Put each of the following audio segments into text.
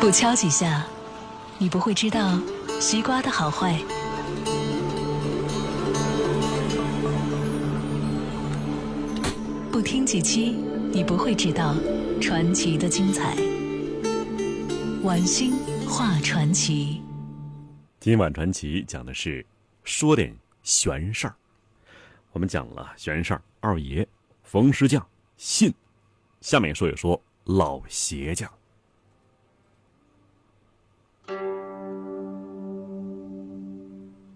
不敲几下，你不会知道西瓜的好坏；不听几期，你不会知道传奇的精彩。晚星画传奇，今晚传奇讲的是说点玄事儿。我们讲了玄事儿，二爷冯师匠信，下面说一说老鞋匠。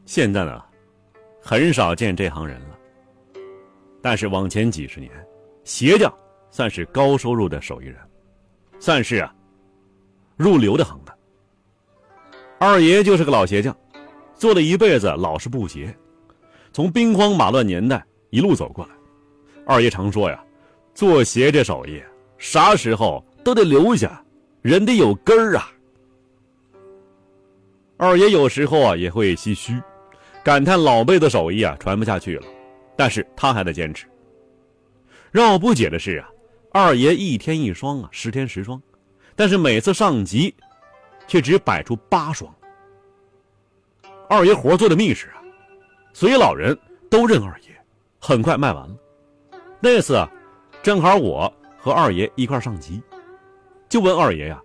现在呢，很少见这行人了。但是往前几十年，鞋匠算是高收入的手艺人，算是啊入流的行当。二爷就是个老鞋匠，做了一辈子老式布鞋，从兵荒马乱年代一路走过来。二爷常说呀，做鞋这手艺，啥时候都得留下，人得有根儿啊。二爷有时候啊也会唏嘘。感叹老辈的手艺啊传不下去了，但是他还在坚持。让我不解的是啊，二爷一天一双啊，十天十双，但是每次上集，却只摆出八双。二爷活做的密实啊，所以老人都认二爷。很快卖完了。那次啊，正好我和二爷一块上集，就问二爷呀：“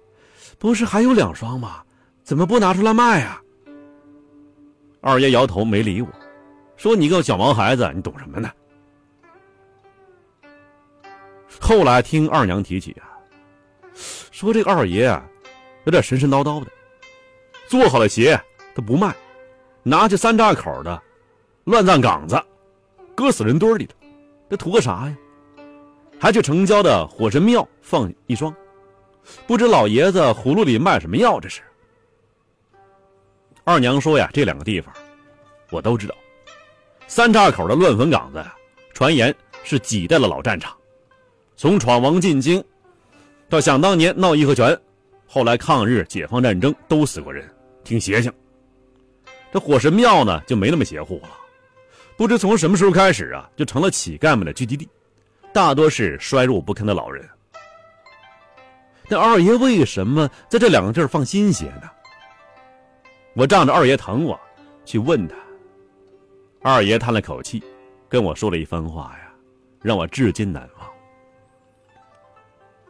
不是还有两双吗？怎么不拿出来卖啊？”二爷摇头没理我，说：“你个小毛孩子，你懂什么呢？”后来听二娘提起啊，说这个二爷啊，有点神神叨叨的，做好了鞋他不卖，拿去三岔口的乱葬岗子，搁死人堆里头，这图个啥呀？还去城郊的火神庙放一双，不知老爷子葫芦里卖什么药？这是。二娘说呀，这两个地方，我都知道。三岔口的乱坟岗子，传言是几代的老战场，从闯王进京，到想当年闹义和拳，后来抗日、解放战争都死过人，挺邪性。这火神庙呢，就没那么邪乎了。不知从什么时候开始啊，就成了乞丐们的聚集地，大多是衰弱不堪的老人。那二爷为什么在这两个地儿放新鞋呢？我仗着二爷疼我，去问他。二爷叹了口气，跟我说了一番话呀，让我至今难忘。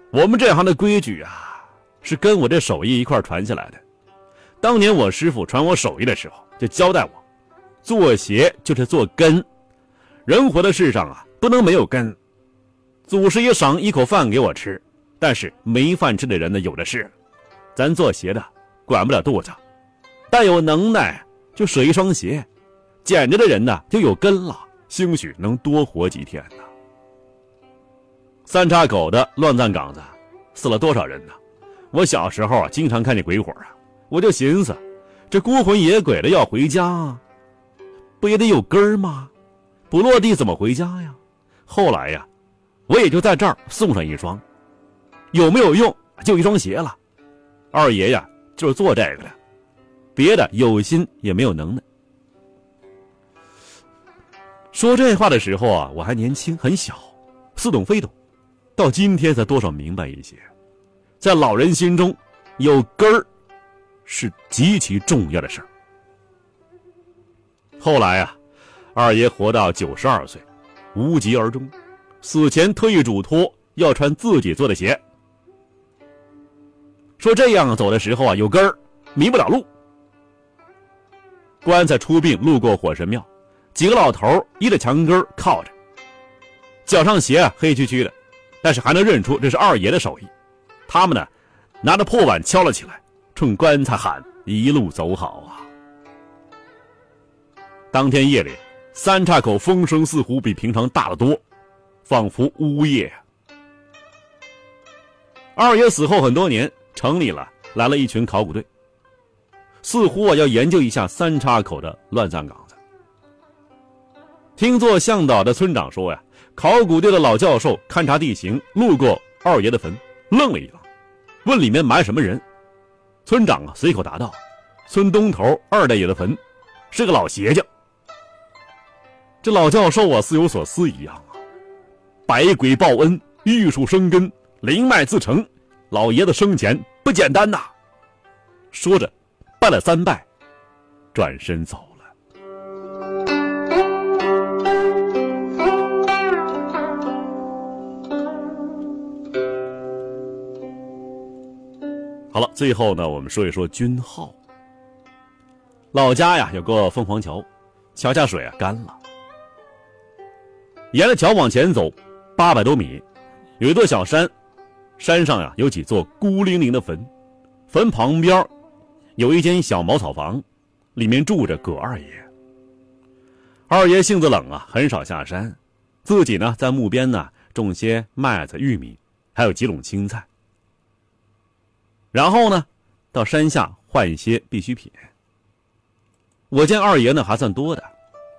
我们这行的规矩啊，是跟我这手艺一块传下来的。当年我师傅传我手艺的时候，就交代我，做鞋就是做根，人活的世上啊，不能没有根。祖师爷赏一口饭给我吃，但是没饭吃的人呢，有的是。咱做鞋的，管不了肚子。但有能耐就舍一双鞋，捡着的人呢就有根了，兴许能多活几天呢。三岔口的乱葬岗子，死了多少人呢？我小时候啊，经常看见鬼火啊，我就寻思，这孤魂野鬼的要回家，不也得有根儿吗？不落地怎么回家呀？后来呀，我也就在这儿送上一双，有没有用？就一双鞋了。二爷呀，就是做这个的。别的有心也没有能耐。说这话的时候啊，我还年轻很小，似懂非懂。到今天才多少明白一些，在老人心中，有根儿是极其重要的事儿。后来啊，二爷活到九十二岁，无疾而终，死前特意嘱托要穿自己做的鞋，说这样走的时候啊，有根儿，迷不了路。棺材出殡，路过火神庙，几个老头依着墙根靠着，脚上鞋黑黢黢的，但是还能认出这是二爷的手艺。他们呢，拿着破碗敲了起来，冲棺材喊：“一路走好啊！”当天夜里，三岔口风声似乎比平常大得多，仿佛呜咽。二爷死后很多年，城里了来了一群考古队。似乎啊要研究一下三岔口的乱葬岗子。听做向导的村长说呀，考古队的老教授勘察地形，路过二爷的坟，愣了一愣，问里面埋什么人。村长啊随口答道：“村东头二大爷的坟，是个老鞋匠。”这老教授啊似有所思一样啊，百鬼报恩，玉树生根，灵脉自成，老爷子生前不简单呐。说着，拜了三拜，转身走了。好了，最后呢，我们说一说君浩。老家呀，有个凤凰桥，桥下水啊干了，沿着桥往前走，八百多米，有一座小山，山上呀有几座孤零零的坟，坟旁边有一间小茅草房，里面住着葛二爷。二爷性子冷啊，很少下山，自己呢在墓边呢种些麦子、玉米，还有几垄青菜。然后呢，到山下换一些必需品。我见二爷呢还算多的，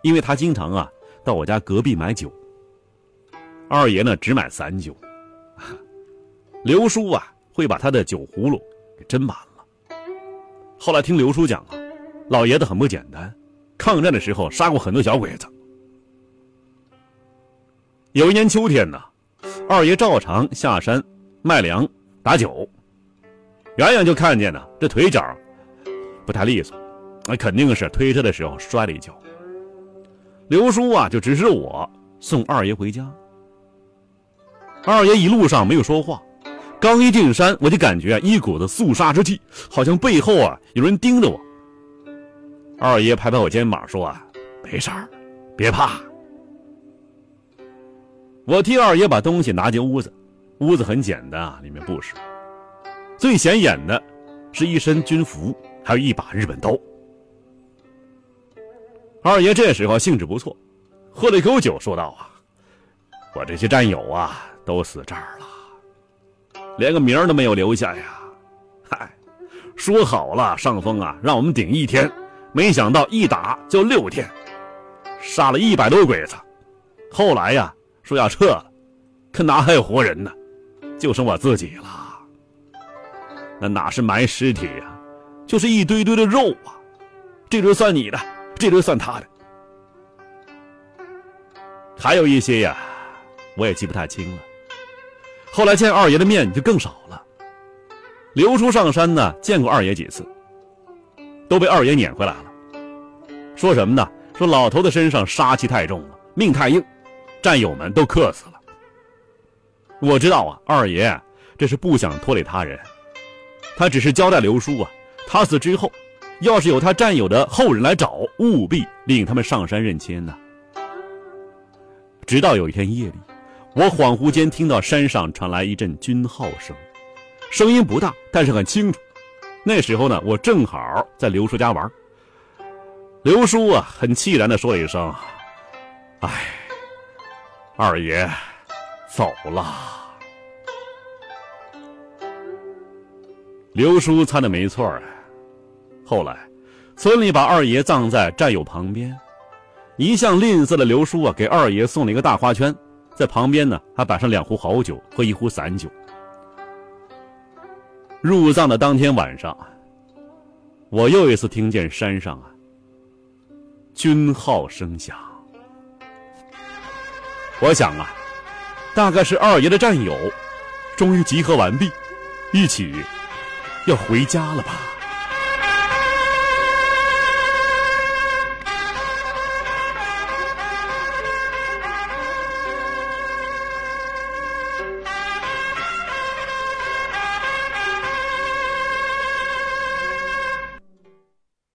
因为他经常啊到我家隔壁买酒。二爷呢只买散酒，刘叔啊会把他的酒葫芦给斟满了。后来听刘叔讲啊，老爷子很不简单，抗战的时候杀过很多小鬼子。有一年秋天呢，二爷照常下山卖粮打酒。远远就看见呢，这腿脚不太利索，那肯定是推车的时候摔了一跤。刘叔啊，就指使我送二爷回家。二爷一路上没有说话，刚一进山，我就感觉一股子肃杀之气，好像背后啊有人盯着我。二爷拍拍我肩膀说：“啊，没事儿，别怕。”我替二爷把东西拿进屋子，屋子很简单啊，里面不少。最显眼的，是一身军服，还有一把日本刀。二爷这时候兴致不错，喝了一口酒，说道：“啊，我这些战友啊，都死这儿了，连个名儿都没有留下呀！嗨，说好了，上峰啊，让我们顶一天，没想到一打就六天，杀了一百多鬼子。后来呀，说要撤了，可哪还有活人呢？就剩我自己了。”那哪是埋尸体呀，就是一堆堆的肉啊！这堆算你的，这堆算他的，还有一些呀，我也记不太清了。后来见二爷的面就更少了。刘叔上山呢，见过二爷几次，都被二爷撵回来了。说什么呢？说老头子身上杀气太重了，命太硬，战友们都克死了。我知道啊，二爷这是不想拖累他人。他只是交代刘叔啊，他死之后，要是有他战友的后人来找，务必令他们上山认亲呢。直到有一天夜里，我恍惚间听到山上传来一阵军号声，声音不大，但是很清楚。那时候呢，我正好在刘叔家玩。刘叔啊，很凄然的说一声：“哎，二爷走了。”刘叔猜的没错啊。后来，村里把二爷葬在战友旁边。一向吝啬的刘叔啊，给二爷送了一个大花圈，在旁边呢还摆上两壶好酒和一壶散酒。入葬的当天晚上，我又一次听见山上啊军号声响。我想啊，大概是二爷的战友终于集合完毕，一起。要回家了吧？